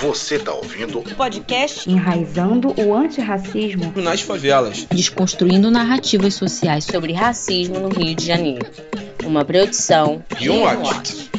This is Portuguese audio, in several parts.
Você tá ouvindo o podcast Enraizando o Antirracismo nas Favelas, desconstruindo narrativas sociais sobre racismo no Rio de Janeiro. Uma produção e um watch.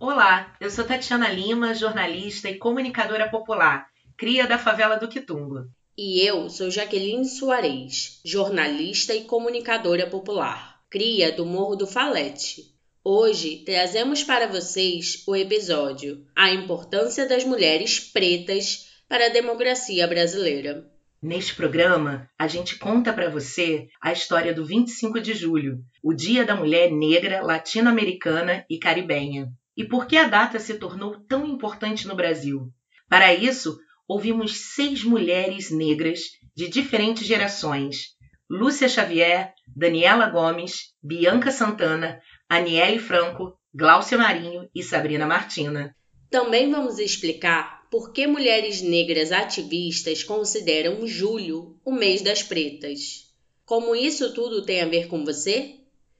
Olá, eu sou Tatiana Lima, jornalista e comunicadora popular, cria da favela do Quitungo. E eu sou Jaqueline Soares, jornalista e comunicadora popular, cria do Morro do Falete. Hoje trazemos para vocês o episódio A Importância das Mulheres Pretas para a Democracia Brasileira. Neste programa, a gente conta para você a história do 25 de julho, o Dia da Mulher Negra, Latino-Americana e Caribenha. E por que a data se tornou tão importante no Brasil? Para isso, ouvimos seis mulheres negras de diferentes gerações: Lúcia Xavier, Daniela Gomes, Bianca Santana, Aniele Franco, Gláucia Marinho e Sabrina Martina. Também vamos explicar por que mulheres negras ativistas consideram julho o mês das pretas. Como isso tudo tem a ver com você?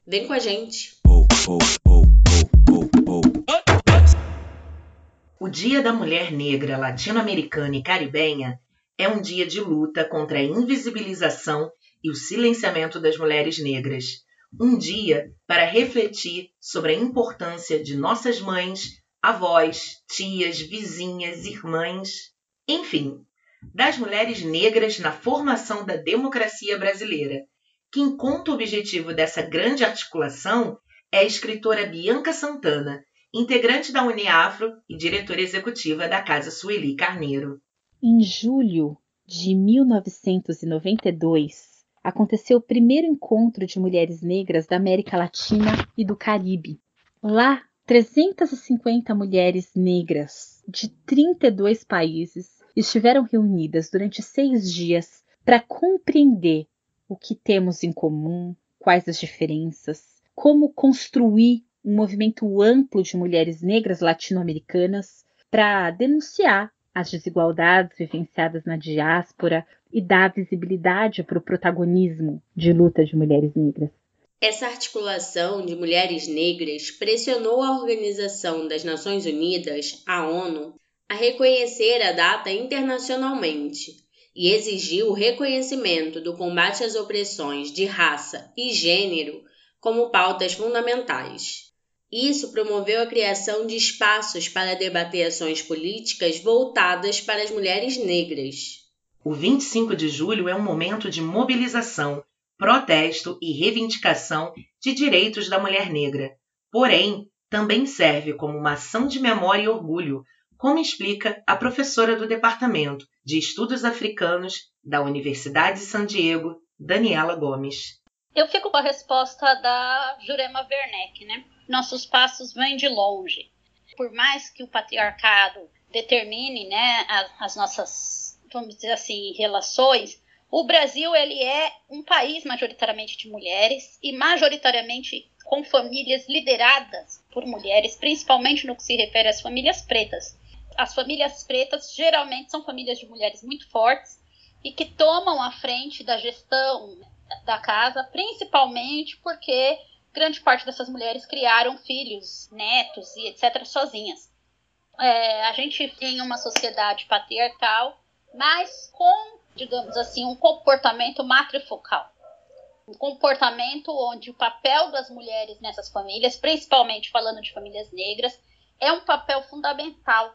Vem com a gente! O Dia da Mulher Negra Latino-Americana e Caribenha é um dia de luta contra a invisibilização e o silenciamento das mulheres negras um dia para refletir sobre a importância de nossas mães, avós, tias, vizinhas, irmãs, enfim, das mulheres negras na formação da democracia brasileira. Quem conta o objetivo dessa grande articulação é a escritora Bianca Santana, integrante da Uniafro e diretora executiva da Casa Sueli Carneiro. Em julho de 1992, aconteceu o primeiro encontro de mulheres negras da América Latina e do Caribe. Lá, 350 mulheres negras de 32 países estiveram reunidas durante seis dias para compreender o que temos em comum, quais as diferenças, como construir um movimento amplo de mulheres negras latino-americanas para denunciar as desigualdades vivenciadas na diáspora e dar visibilidade para o protagonismo de luta de mulheres negras. Essa articulação de mulheres negras pressionou a Organização das Nações Unidas, a ONU, a reconhecer a data internacionalmente e exigiu o reconhecimento do combate às opressões de raça e gênero como pautas fundamentais. Isso promoveu a criação de espaços para debater ações políticas voltadas para as mulheres negras. O 25 de julho é um momento de mobilização, protesto e reivindicação de direitos da mulher negra. Porém, também serve como uma ação de memória e orgulho, como explica a professora do Departamento de Estudos Africanos da Universidade de San Diego, Daniela Gomes. Eu fico com a resposta da Jurema Werneck, né? Nossos passos vêm de longe. Por mais que o patriarcado determine né, as, as nossas, vamos dizer assim, relações, o Brasil ele é um país majoritariamente de mulheres e majoritariamente com famílias lideradas por mulheres, principalmente no que se refere às famílias pretas. As famílias pretas geralmente são famílias de mulheres muito fortes e que tomam a frente da gestão da casa, principalmente porque grande parte dessas mulheres criaram filhos, netos e etc. sozinhas. É, a gente tem uma sociedade patriarcal, mas com, digamos assim, um comportamento matrifocal. Um comportamento onde o papel das mulheres nessas famílias, principalmente falando de famílias negras, é um papel fundamental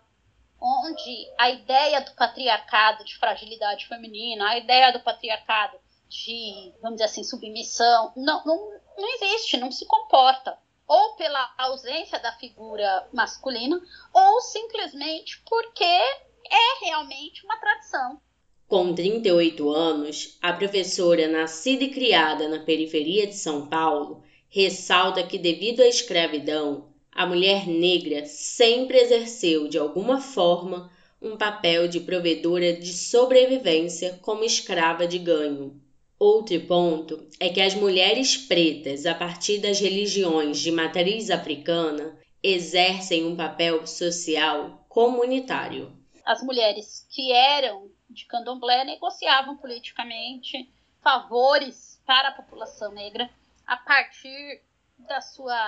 onde a ideia do patriarcado de fragilidade feminina, a ideia do patriarcado de, vamos dizer assim, submissão, não, não, não existe, não se comporta. Ou pela ausência da figura masculina, ou simplesmente porque é realmente uma tradição. Com 38 anos, a professora, nascida e criada na periferia de São Paulo, ressalta que, devido à escravidão, a mulher negra sempre exerceu, de alguma forma, um papel de provedora de sobrevivência como escrava de ganho. Outro ponto é que as mulheres pretas, a partir das religiões de matriz africana, exercem um papel social comunitário. As mulheres que eram de candomblé negociavam politicamente favores para a população negra a partir da sua,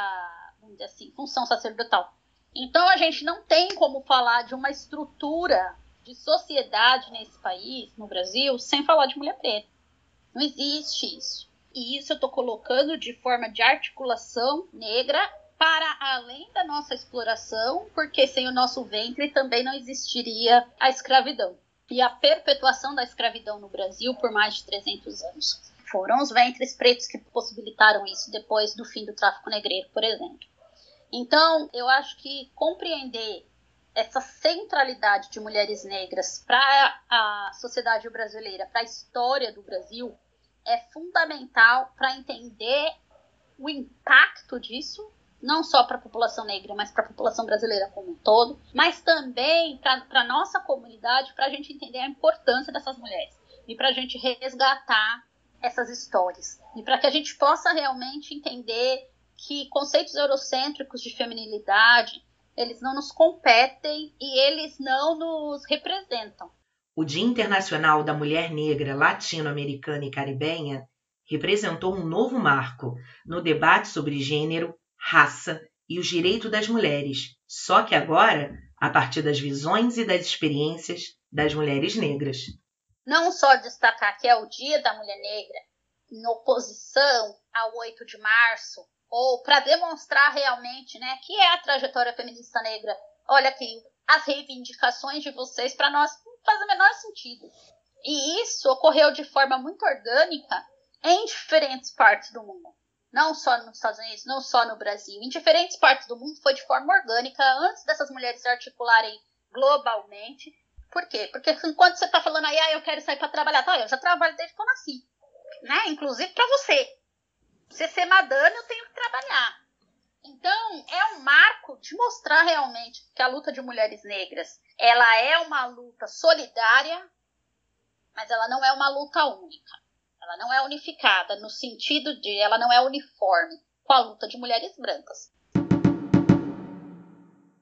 assim, função sacerdotal. Então a gente não tem como falar de uma estrutura de sociedade nesse país, no Brasil, sem falar de mulher preta. Não existe isso. E isso eu estou colocando de forma de articulação negra para além da nossa exploração, porque sem o nosso ventre também não existiria a escravidão. E a perpetuação da escravidão no Brasil por mais de 300 anos. Foram os ventres pretos que possibilitaram isso depois do fim do tráfico negreiro, por exemplo. Então, eu acho que compreender essa centralidade de mulheres negras para a sociedade brasileira, para a história do Brasil, é fundamental para entender o impacto disso, não só para a população negra, mas para a população brasileira como um todo, mas também para a nossa comunidade, para a gente entender a importância dessas mulheres e para a gente resgatar essas histórias e para que a gente possa realmente entender que conceitos eurocêntricos de feminilidade eles não nos competem e eles não nos representam. O Dia Internacional da Mulher Negra Latino-Americana e Caribenha representou um novo marco no debate sobre gênero, raça e os direitos das mulheres, só que agora a partir das visões e das experiências das mulheres negras. Não só destacar que é o Dia da Mulher Negra, em oposição ao 8 de março, ou para demonstrar realmente né, que é a trajetória feminista negra. Olha aqui, as reivindicações de vocês para nós faz o menor sentido. E isso ocorreu de forma muito orgânica em diferentes partes do mundo. Não só nos Estados Unidos, não só no Brasil. Em diferentes partes do mundo foi de forma orgânica antes dessas mulheres se articularem globalmente. Por quê? Porque enquanto você está falando aí, ah, eu quero sair para trabalhar, tá, eu já trabalho desde que eu nasci. Né? Inclusive para você. Você ser madame, eu tenho que trabalhar. Então, é um marco de mostrar realmente que a luta de mulheres negras ela é uma luta solidária, mas ela não é uma luta única. Ela não é unificada no sentido de ela não é uniforme com a luta de mulheres brancas.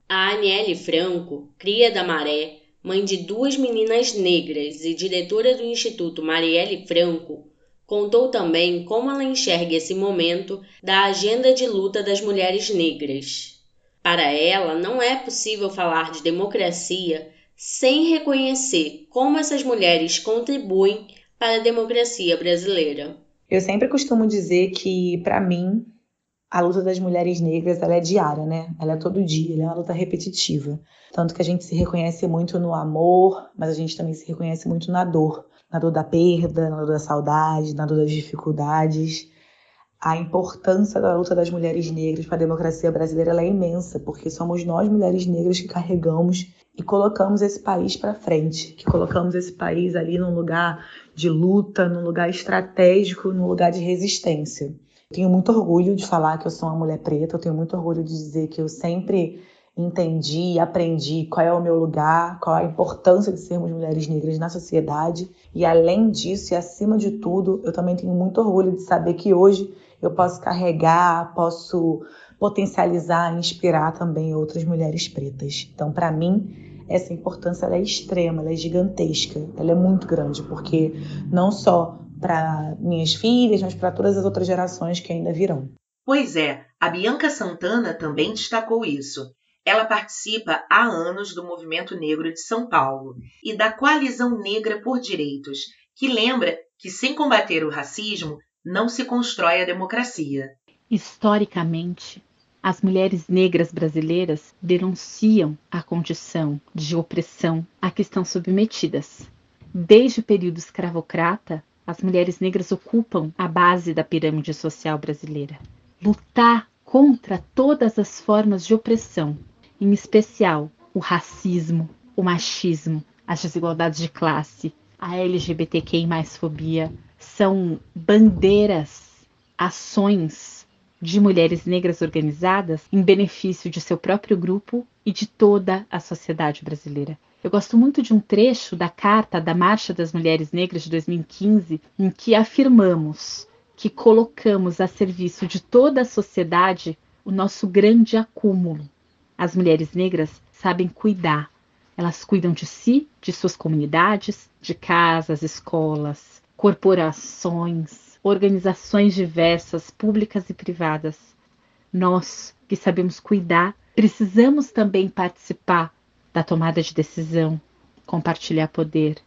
A Aniele Franco, cria da Maré, mãe de duas meninas negras e diretora do Instituto Marielle Franco, contou também como ela enxerga esse momento da agenda de luta das mulheres negras. Para ela, não é possível falar de democracia sem reconhecer como essas mulheres contribuem para a democracia brasileira. Eu sempre costumo dizer que, para mim, a luta das mulheres negras ela é diária, né? Ela é todo dia, ela é uma luta repetitiva. Tanto que a gente se reconhece muito no amor, mas a gente também se reconhece muito na dor. Na dor da perda, na dor da saudade, na dor das dificuldades a importância da luta das mulheres negras para a democracia brasileira é imensa, porque somos nós, mulheres negras, que carregamos e colocamos esse país para frente, que colocamos esse país ali num lugar de luta, num lugar estratégico, num lugar de resistência. tenho muito orgulho de falar que eu sou uma mulher preta, eu tenho muito orgulho de dizer que eu sempre entendi aprendi qual é o meu lugar, qual a importância de sermos mulheres negras na sociedade. E além disso, e acima de tudo, eu também tenho muito orgulho de saber que hoje eu posso carregar, posso potencializar, inspirar também outras mulheres pretas. Então, para mim, essa importância é extrema, ela é gigantesca, ela é muito grande, porque não só para minhas filhas, mas para todas as outras gerações que ainda virão. Pois é, a Bianca Santana também destacou isso. Ela participa há anos do Movimento Negro de São Paulo e da Coalizão Negra por Direitos, que lembra que sem combater o racismo não se constrói a democracia. Historicamente, as mulheres negras brasileiras denunciam a condição de opressão a que estão submetidas. Desde o período escravocrata, as mulheres negras ocupam a base da pirâmide social brasileira. Lutar contra todas as formas de opressão, em especial o racismo, o machismo, as desigualdades de classe, a LGBTQI fobia, são bandeiras, ações de mulheres negras organizadas em benefício de seu próprio grupo e de toda a sociedade brasileira. Eu gosto muito de um trecho da carta da Marcha das Mulheres Negras de 2015, em que afirmamos que colocamos a serviço de toda a sociedade o nosso grande acúmulo. As mulheres negras sabem cuidar. Elas cuidam de si, de suas comunidades, de casas, escolas, corporações, organizações diversas, públicas e privadas. Nós que sabemos cuidar Precisamos também participar da tomada de decisão, compartilhar poder.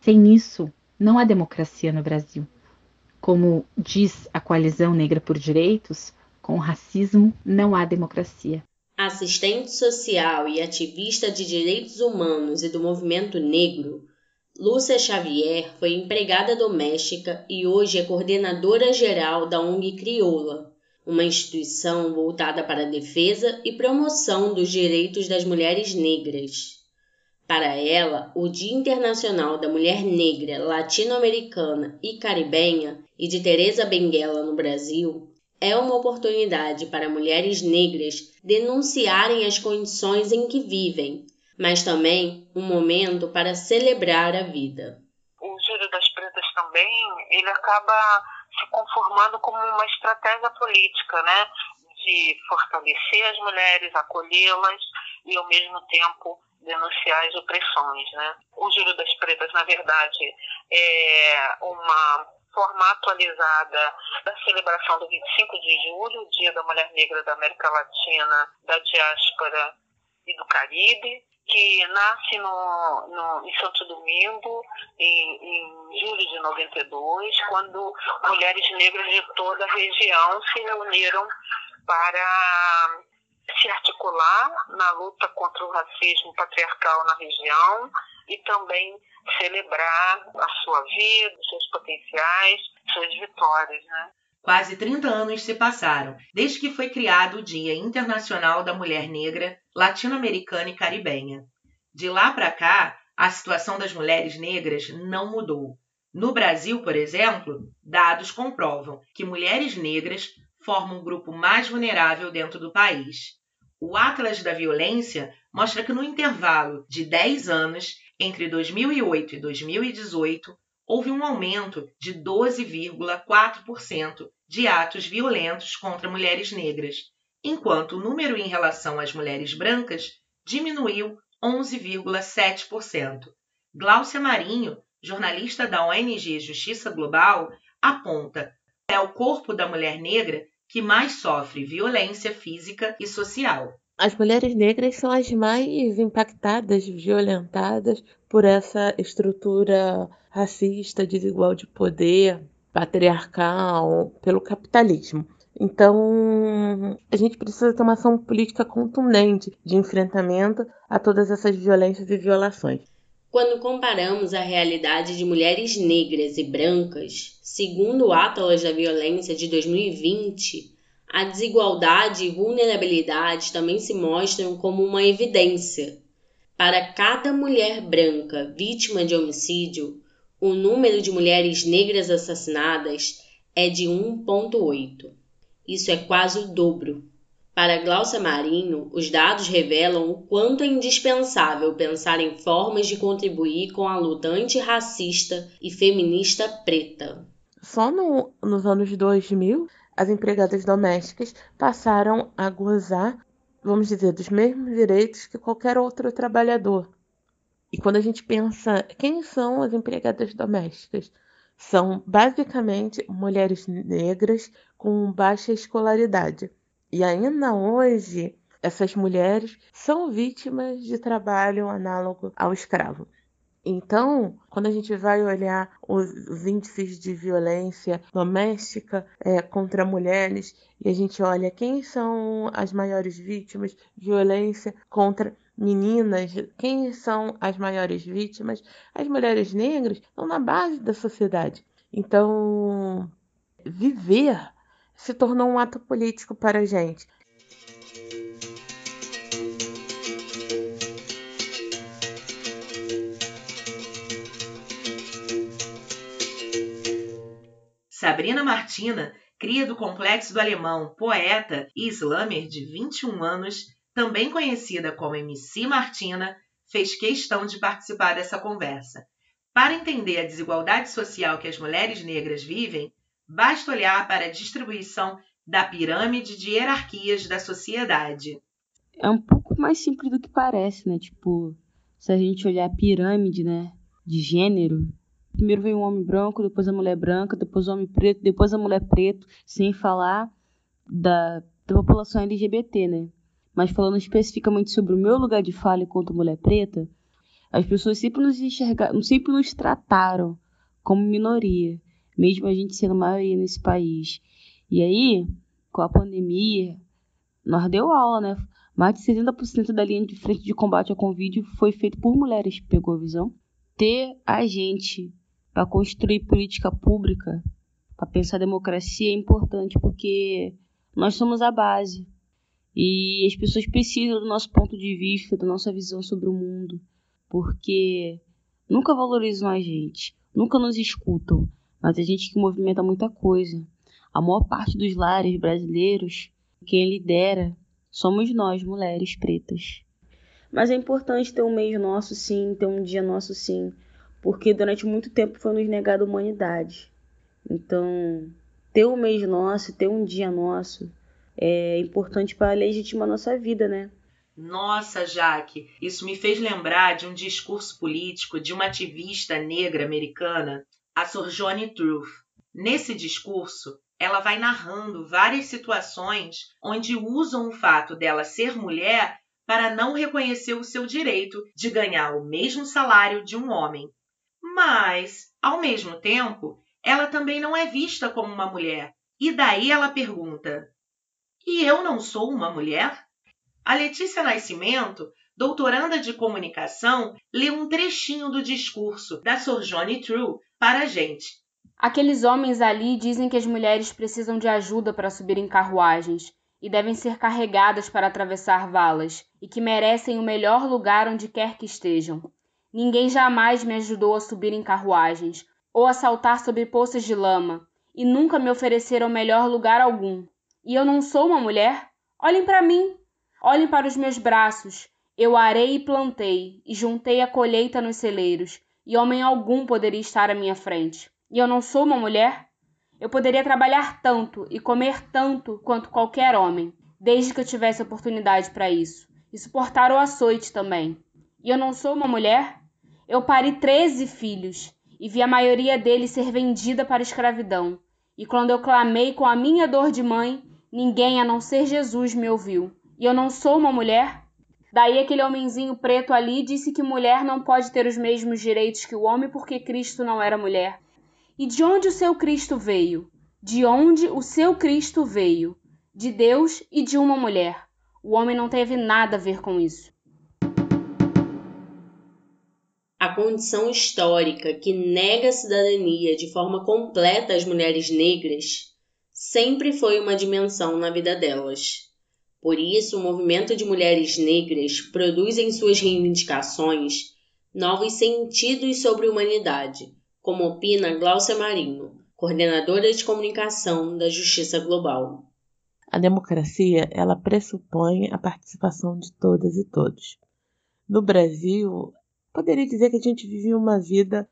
Sem isso, não há democracia no Brasil. Como diz a Coalizão Negra por Direitos, com racismo não há democracia. Assistente social e ativista de direitos humanos e do movimento negro, Lúcia Xavier foi empregada doméstica e hoje é coordenadora geral da ONG Crioula, uma instituição voltada para a defesa e promoção dos direitos das mulheres negras. Para ela, o Dia Internacional da Mulher Negra, Latino-Americana e Caribenha e de Teresa Benguela no Brasil é uma oportunidade para mulheres negras denunciarem as condições em que vivem mas também um momento para celebrar a vida. O Giro das Pretas também, ele acaba se conformando como uma estratégia política, né? De fortalecer as mulheres, acolhê-las e, ao mesmo tempo, denunciar as opressões, né? O Giro das Pretas, na verdade, é uma forma atualizada da celebração do 25 de julho, Dia da Mulher Negra da América Latina, da diáspora e do Caribe, que nasce no, no, em Santo Domingo em, em julho de 92, quando mulheres negras de toda a região se reuniram para se articular na luta contra o racismo patriarcal na região e também celebrar a sua vida, seus potenciais, suas vitórias, né? Quase 30 anos se passaram desde que foi criado o Dia Internacional da Mulher Negra, Latino-Americana e Caribenha. De lá para cá, a situação das mulheres negras não mudou. No Brasil, por exemplo, dados comprovam que mulheres negras formam o grupo mais vulnerável dentro do país. O Atlas da Violência mostra que no intervalo de 10 anos, entre 2008 e 2018, houve um aumento de 12,4% de atos violentos contra mulheres negras, enquanto o número em relação às mulheres brancas diminuiu 11,7%. Gláucia Marinho, jornalista da ONG Justiça Global, aponta é o corpo da mulher negra que mais sofre violência física e social. As mulheres negras são as mais impactadas, violentadas por essa estrutura racista, desigual de poder, patriarcal, pelo capitalismo. Então, a gente precisa ter uma ação política contundente de enfrentamento a todas essas violências e violações. Quando comparamos a realidade de mulheres negras e brancas, segundo o Atlas da Violência de 2020, a desigualdade e vulnerabilidade também se mostram como uma evidência. Para cada mulher branca vítima de homicídio, o número de mulheres negras assassinadas é de 1,8. Isso é quase o dobro. Para Glaucia Marinho, os dados revelam o quanto é indispensável pensar em formas de contribuir com a luta antirracista e feminista preta. Só no, nos anos 2000, as empregadas domésticas passaram a gozar, vamos dizer, dos mesmos direitos que qualquer outro trabalhador. E quando a gente pensa quem são as empregadas domésticas, são basicamente mulheres negras com baixa escolaridade. E ainda hoje, essas mulheres são vítimas de trabalho análogo ao escravo. Então, quando a gente vai olhar os, os índices de violência doméstica é, contra mulheres e a gente olha quem são as maiores vítimas violência contra meninas, quem são as maiores vítimas, as mulheres negras estão na base da sociedade. Então, viver se tornou um ato político para a gente. Sabrina Martina, cria do Complexo do Alemão, poeta e slammer de 21 anos, também conhecida como MC Martina, fez questão de participar dessa conversa. Para entender a desigualdade social que as mulheres negras vivem, Basta olhar para a distribuição da pirâmide de hierarquias da sociedade. É um pouco mais simples do que parece, né? Tipo, se a gente olhar a pirâmide, né, de gênero, primeiro vem o homem branco, depois a mulher branca, depois o homem preto, depois a mulher preto, sem falar da, da população LGBT, né? mas falando especificamente sobre o meu lugar de fala enquanto mulher preta, as pessoas sempre nos enxergaram, sempre nos trataram como minoria, mesmo a gente sendo maioria nesse país. E aí, com a pandemia, nós deu aula, né? Mais de 70% da linha de frente de combate ao Covid foi feito por mulheres, pegou a visão? Ter a gente para construir política pública, para pensar democracia é importante porque nós somos a base. E as pessoas precisam do nosso ponto de vista, da nossa visão sobre o mundo, porque nunca valorizam a gente, nunca nos escutam, mas a gente que movimenta muita coisa. A maior parte dos lares brasileiros, quem lidera, somos nós, mulheres pretas. Mas é importante ter um mês nosso, sim, ter um dia nosso, sim, porque durante muito tempo foi nos negado a humanidade. Então, ter um mês nosso, ter um dia nosso, é importante para legitimar nossa vida, né? Nossa, Jaque, isso me fez lembrar de um discurso político de uma ativista negra americana, a Sojourner Truth. Nesse discurso, ela vai narrando várias situações onde usam o fato dela ser mulher para não reconhecer o seu direito de ganhar o mesmo salário de um homem. Mas, ao mesmo tempo, ela também não é vista como uma mulher. E daí ela pergunta: E eu não sou uma mulher? A Letícia Nascimento, doutoranda de comunicação, lê um trechinho do discurso da Sojourner Truth para a gente. Aqueles homens ali dizem que as mulheres precisam de ajuda para subir em carruagens e devem ser carregadas para atravessar valas e que merecem o melhor lugar onde quer que estejam. Ninguém jamais me ajudou a subir em carruagens ou a saltar sobre poças de lama e nunca me ofereceram melhor lugar algum. E eu não sou uma mulher? Olhem para mim, olhem para os meus braços. Eu arei e plantei e juntei a colheita nos celeiros, e homem algum poderia estar à minha frente. E eu não sou uma mulher? Eu poderia trabalhar tanto e comer tanto quanto qualquer homem, desde que eu tivesse oportunidade para isso, e suportar o açoite também. E eu não sou uma mulher? Eu pari treze filhos e vi a maioria deles ser vendida para a escravidão. E quando eu clamei com a minha dor de mãe, ninguém a não ser Jesus me ouviu. E eu não sou uma mulher? Daí aquele homenzinho preto ali disse que mulher não pode ter os mesmos direitos que o homem porque Cristo não era mulher. E de onde o seu Cristo veio? De onde o seu Cristo veio? De Deus e de uma mulher. O homem não teve nada a ver com isso. A condição histórica que nega a cidadania de forma completa às mulheres negras sempre foi uma dimensão na vida delas. Por isso, o movimento de mulheres negras produz em suas reivindicações novos sentidos sobre a humanidade como opina Glaucia Marinho, coordenadora de comunicação da Justiça Global. A democracia, ela pressupõe a participação de todas e todos. No Brasil, poderia dizer que a gente vive uma vida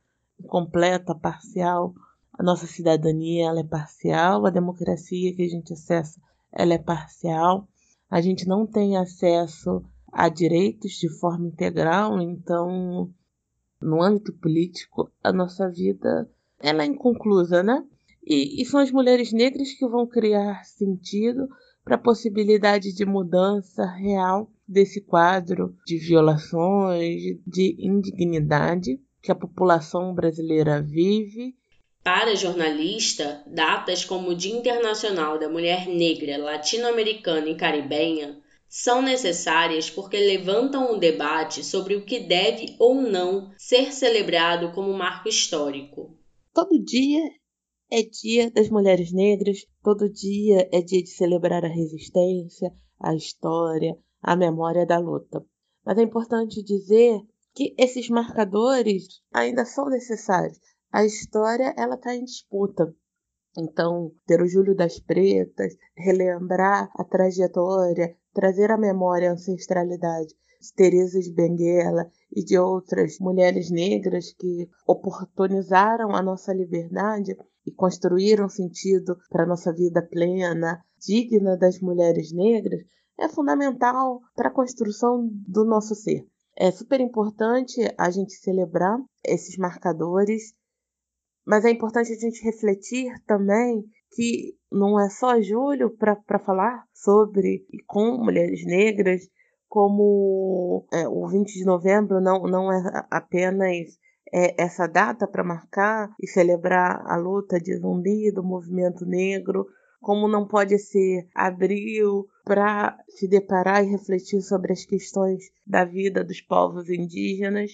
completa, parcial. A nossa cidadania ela é parcial, a democracia que a gente acessa ela é parcial. A gente não tem acesso a direitos de forma integral, então no âmbito político, a nossa vida ela é inconclusa, né? E, e são as mulheres negras que vão criar sentido para a possibilidade de mudança real desse quadro de violações, de indignidade que a população brasileira vive. Para a jornalista, datas como o Dia Internacional da Mulher Negra, Latino-Americana e Caribenha são necessárias porque levantam um debate sobre o que deve ou não ser celebrado como marco histórico. Todo dia é dia das mulheres negras, todo dia é dia de celebrar a resistência, a história, a memória da luta. Mas é importante dizer que esses marcadores ainda são necessários. A história ela está em disputa. Então, ter o Júlio das Pretas, relembrar a trajetória, trazer à memória a ancestralidade de Teresa de Benguela e de outras mulheres negras que oportunizaram a nossa liberdade e construíram sentido para a nossa vida plena, digna das mulheres negras, é fundamental para a construção do nosso ser. É super importante a gente celebrar esses marcadores, mas é importante a gente refletir também que não é só julho para falar sobre e com mulheres negras, como é, o 20 de novembro não, não é apenas é, essa data para marcar e celebrar a luta de zumbi do movimento negro, como não pode ser abril para se deparar e refletir sobre as questões da vida dos povos indígenas.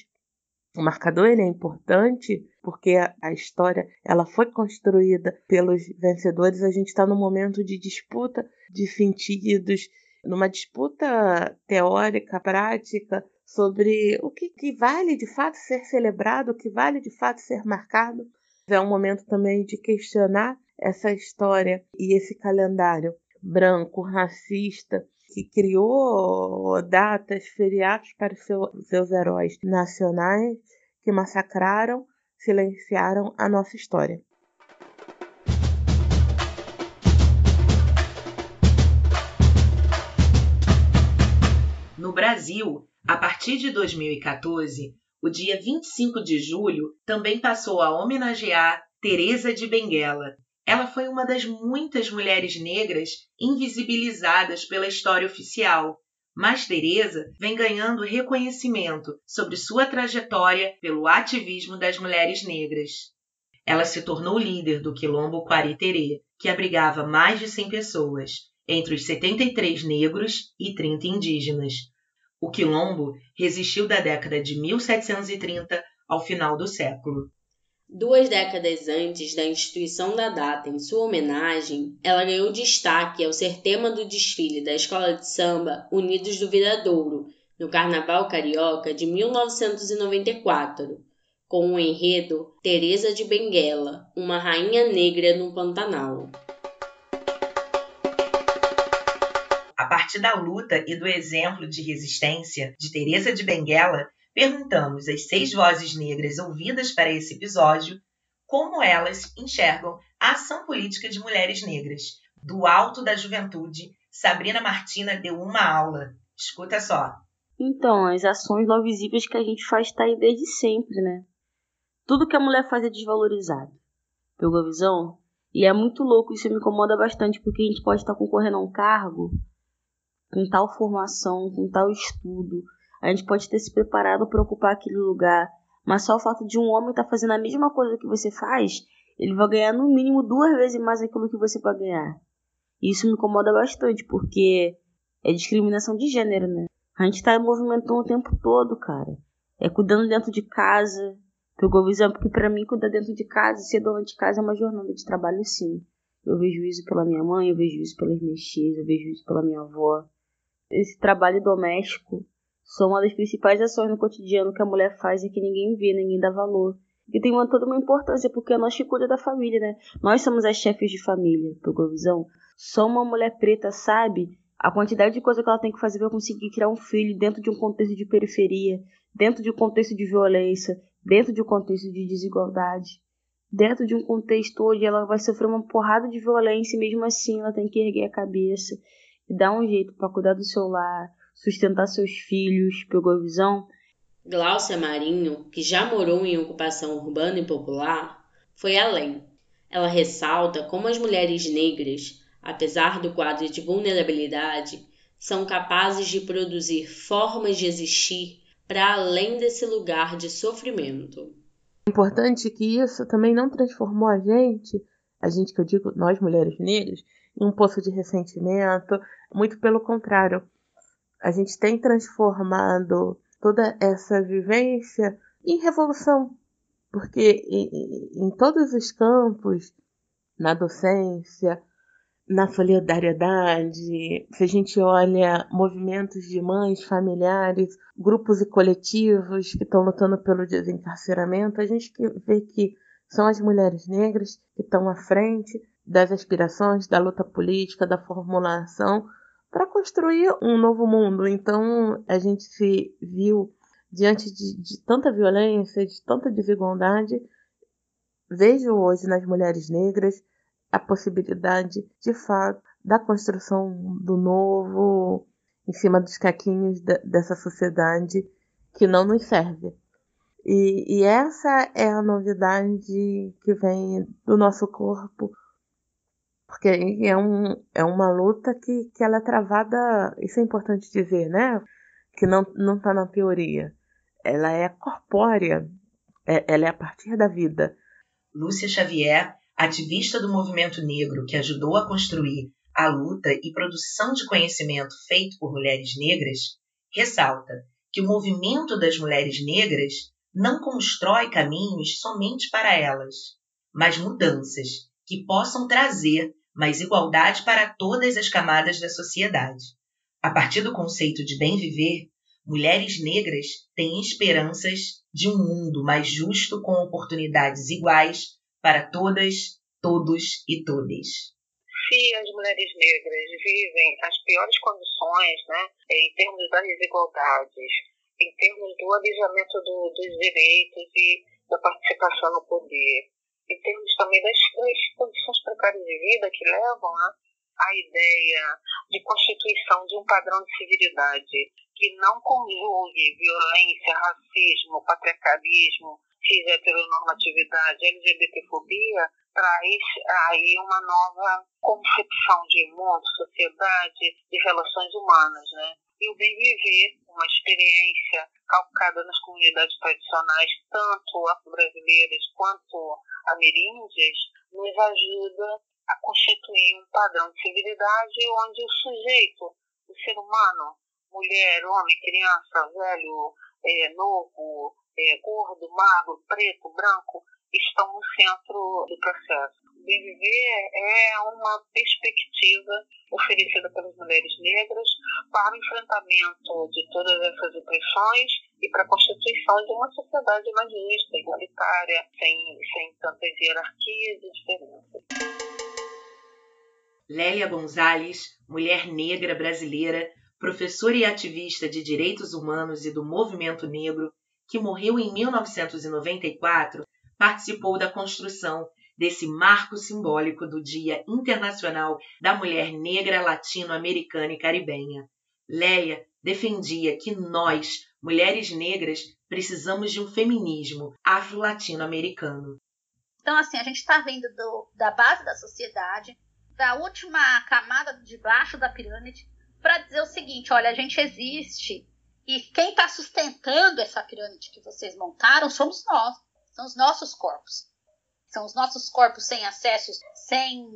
O marcador ele é importante porque a história ela foi construída pelos vencedores. A gente está num momento de disputa de sentidos, numa disputa teórica, prática sobre o que, que vale de fato ser celebrado, o que vale de fato ser marcado. É um momento também de questionar essa história e esse calendário branco, racista, que criou datas, feriados para seu, seus heróis nacionais que massacraram, silenciaram a nossa história. No Brasil, a partir de 2014, o dia 25 de julho também passou a homenagear Teresa de Benguela. Ela foi uma das muitas mulheres negras invisibilizadas pela história oficial, mas Teresa vem ganhando reconhecimento sobre sua trajetória pelo ativismo das mulheres negras. Ela se tornou líder do quilombo Quariterê, que abrigava mais de 100 pessoas, entre os 73 negros e 30 indígenas. O quilombo resistiu da década de 1730 ao final do século. Duas décadas antes da instituição da data em sua homenagem, ela ganhou destaque ao ser tema do desfile da escola de samba Unidos do Viradouro, no Carnaval Carioca de 1994, com o enredo Teresa de Benguela, uma rainha negra no Pantanal. A partir da luta e do exemplo de resistência de Teresa de Benguela, perguntamos às seis vozes negras ouvidas para esse episódio como elas enxergam a ação política de mulheres negras. Do alto da juventude, Sabrina Martina deu uma aula. Escuta só. Então, as ações não visíveis que a gente faz está aí desde sempre, né? Tudo que a mulher faz é desvalorizado. Pegou a visão? E é muito louco, isso me incomoda bastante, porque a gente pode estar concorrendo a um cargo com tal formação, com tal estudo, a gente pode ter se preparado para ocupar aquele lugar, mas só o fato de um homem estar tá fazendo a mesma coisa que você faz, ele vai ganhar no mínimo duas vezes mais aquilo que você vai ganhar. E isso me incomoda bastante, porque é discriminação de gênero, né? A gente tá movimentando o tempo todo, cara. É cuidando dentro de casa. Pegou visão, porque para mim cuidar dentro de casa, ser dona de casa é uma jornada de trabalho, sim. Eu vejo isso pela minha mãe, eu vejo isso pelas minhas tias, eu vejo isso pela minha avó. Esse trabalho doméstico são uma das principais ações no cotidiano que a mulher faz e que ninguém vê, ninguém dá valor. E tem uma, toda uma importância, porque é nós que cuida da família, né? Nós somos as chefes de família, pegou visão? Só uma mulher preta sabe a quantidade de coisa que ela tem que fazer para conseguir criar um filho dentro de um contexto de periferia, dentro de um contexto de violência, dentro de um contexto de desigualdade, dentro de um contexto onde ela vai sofrer uma porrada de violência e mesmo assim ela tem que erguer a cabeça e dar um jeito para cuidar do seu lar, sustentar seus filhos, pegou a visão? Gláucia Marinho, que já morou em ocupação urbana e popular, foi além. Ela ressalta como as mulheres negras, apesar do quadro de vulnerabilidade, são capazes de produzir formas de existir para além desse lugar de sofrimento. É importante que isso também não transformou a gente, a gente que eu digo, nós mulheres negras, em um poço de ressentimento, muito pelo contrário a gente tem transformado toda essa vivência em revolução, porque em, em todos os campos, na docência, na solidariedade, se a gente olha movimentos de mães, familiares, grupos e coletivos que estão lutando pelo desencarceramento, a gente vê que são as mulheres negras que estão à frente das aspirações, da luta política, da formulação para construir um novo mundo. Então a gente se viu diante de, de tanta violência, de tanta desigualdade. Vejo hoje nas mulheres negras a possibilidade, de fato, da construção do novo em cima dos caquinhos de, dessa sociedade que não nos serve. E, e, essa é a novidade que vem do nosso corpo Porque é, um, é uma luta que, que ela é travada, isso é importante dizer, né? Que não, não tá na teoria. Ela é corpórea, é, ela é a partir da vida. Lúcia Xavier, ativista do movimento negro que ajudou a construir a luta e produção de conhecimento feito por mulheres negras, ressalta que o movimento das mulheres negras não constrói caminhos somente para elas, mas mudanças que possam trazer mais igualdade para todas as camadas da sociedade. A partir do conceito de bem viver, mulheres negras têm esperanças de um mundo mais justo com oportunidades iguais para todas, todos e todas se as mulheres negras vivem as piores condições, né, em termos das desigualdades, em termos do alijamento do, dos direitos e da participação no poder, em termos também das, das condições precárias de vida que levam à ideia de constituição de um padrão de civilidade que não conjugue violência, racismo, patriarcalismo, cis-heteronormatividade, LGBTfobia, traz aí uma nova concepção de mundo, sociedade, de relações humanas, né? E o bem viver, uma experiência calcada nas comunidades tradicionais, tanto afro-brasileiras quanto ameríndias, nos ajuda a constituir um padrão de civilidade onde o sujeito, o ser humano, mulher, homem, criança, velho, é, novo, é, gordo, magro, preto, branco, estão no centro do processo. Bem Viver é uma perspectiva oferecida pelas mulheres negras para o enfrentamento de todas essas opressões e para a constituição de uma sociedade mais justa, igualitária, sem, sem tantas hierarquias e diferenças. Lélia Gonzalez, mulher negra brasileira, professora e ativista de direitos humanos e do movimento negro, que morreu em 1994, participou da construção desse marco simbólico do Dia Internacional da Mulher Negra Latino-Americana e Caribenha. Lélia defendia que nós, mulheres negras, precisamos de um feminismo afro-latino-americano. Então, assim, a gente está vindo do, da base da sociedade, da última camada de baixo da pirâmide, para dizer o seguinte: olha, a gente existe e quem está sustentando essa pirâmide que vocês montaram somos nós. São os nossos corpos. São os nossos corpos sem acessos, sem,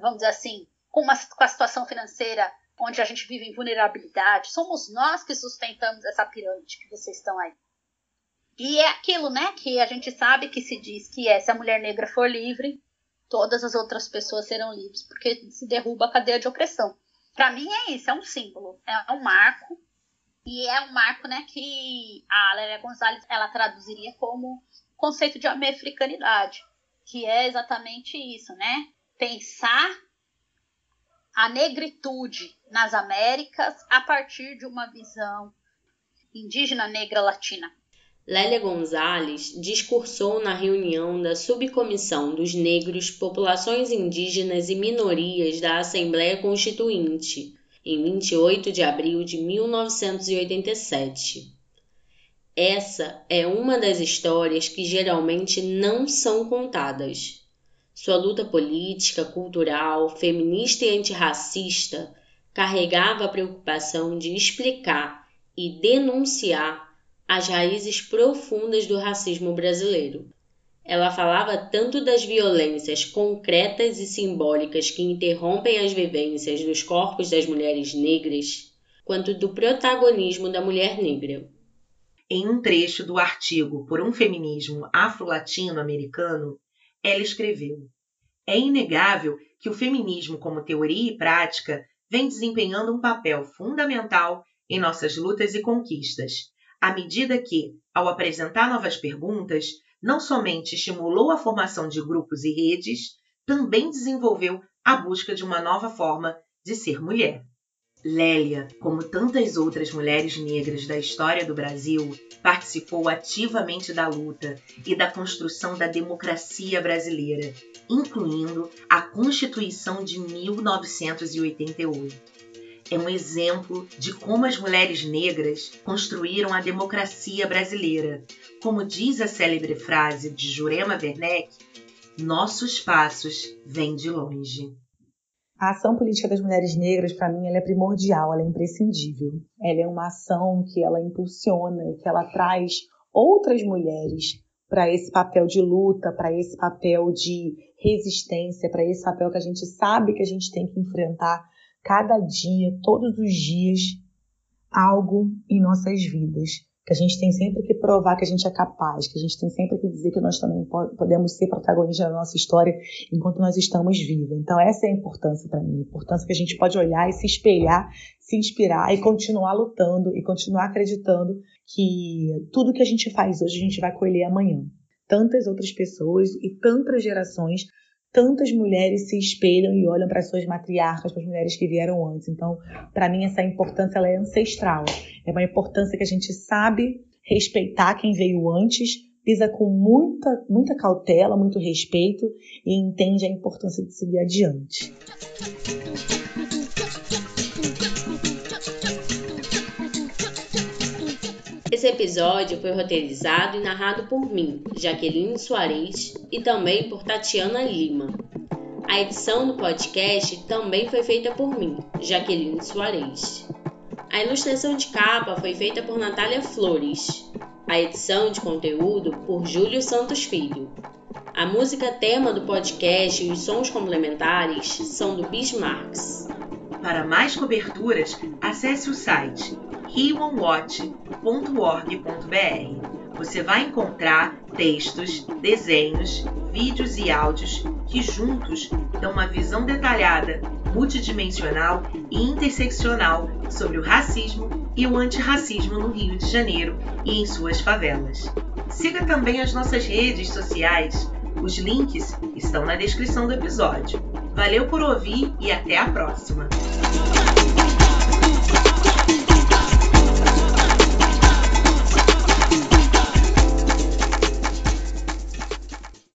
vamos dizer assim, com, uma, com a situação financeira onde a gente vive em vulnerabilidade. Somos nós que sustentamos essa pirâmide que vocês estão aí. E é aquilo, né, que a gente sabe que se diz que é se a mulher negra for livre, todas as outras pessoas serão livres, porque se derruba a cadeia de opressão. Para mim é isso, é um símbolo, é um marco e é um marco, né, que a Lélia Gonzalez ela traduziria como conceito de americanidade, que é exatamente isso, né? Pensar a negritude nas Américas a partir de uma visão indígena negra latina. Lélia Gonzalez discursou na reunião da Subcomissão dos Negros, Populações Indígenas e Minorias da Assembleia Constituinte, em 28 de abril de 1987. Essa é uma das histórias que geralmente não são contadas. Sua luta política, cultural, feminista e antirracista carregava a preocupação de explicar e denunciar as raízes profundas do racismo brasileiro. Ela falava tanto das violências concretas e simbólicas que interrompem as vivências dos corpos das mulheres negras, quanto do protagonismo da mulher negra. Em um trecho do artigo Por um Feminismo Afro-Latino-Americano, ela escreveu: É inegável que o feminismo, como teoria e prática, vem desempenhando um papel fundamental em nossas lutas e conquistas, à medida que, ao apresentar novas perguntas, não somente estimulou a formação de grupos e redes, também desenvolveu a busca de uma nova forma de ser mulher. Lélia, como tantas outras mulheres negras da história do Brasil, participou ativamente da luta e da construção da democracia brasileira, incluindo a Constituição de 1988. É um exemplo de como as mulheres negras construíram a democracia brasileira. Como diz a célebre frase de Jurema Werneck, nossos passos vêm de longe. A ação política das mulheres negras, para mim, ela é primordial, ela é imprescindível. Ela é uma ação que ela impulsiona, que ela traz outras mulheres para esse papel de luta, para esse papel de resistência, para esse papel que a gente sabe que a gente tem que enfrentar cada dia, todos os dias, algo em nossas vidas. Que a gente tem sempre que provar que a gente é capaz, que a gente tem sempre que dizer que nós também podemos ser protagonistas da nossa história enquanto nós estamos vivos. Então, essa é a importância para mim. A importância que a gente pode olhar e se espelhar, se inspirar e continuar lutando e continuar acreditando que tudo que a gente faz hoje a gente vai colher amanhã. Tantas outras pessoas e tantas gerações tantas mulheres se espelham e olham para as suas matriarcas, para as mulheres que vieram antes. Então, para mim, essa importância ela é ancestral. É uma importância que a gente sabe respeitar quem veio antes, pisa com muita, muita cautela, muito respeito e entende a importância de seguir adiante. Esse episódio foi roteirizado e narrado por mim, Jaqueline Soares, e também por Tatiana Lima. A edição do podcast também foi feita por mim, Jaqueline Soares. A ilustração de capa foi feita por Natália Flores. A edição de conteúdo por Júlio Santos Filho. A música tema do podcast e os sons complementares são do Bismarcks. Para mais coberturas, acesse o site humanwatch.org.br. Você vai encontrar textos, desenhos, vídeos e áudios que juntos dão uma visão detalhada, multidimensional e interseccional sobre o racismo e o antirracismo no Rio de Janeiro e em suas favelas. Siga também as nossas redes sociais. Os links estão na descrição do episódio. Valeu por ouvir e até a próxima!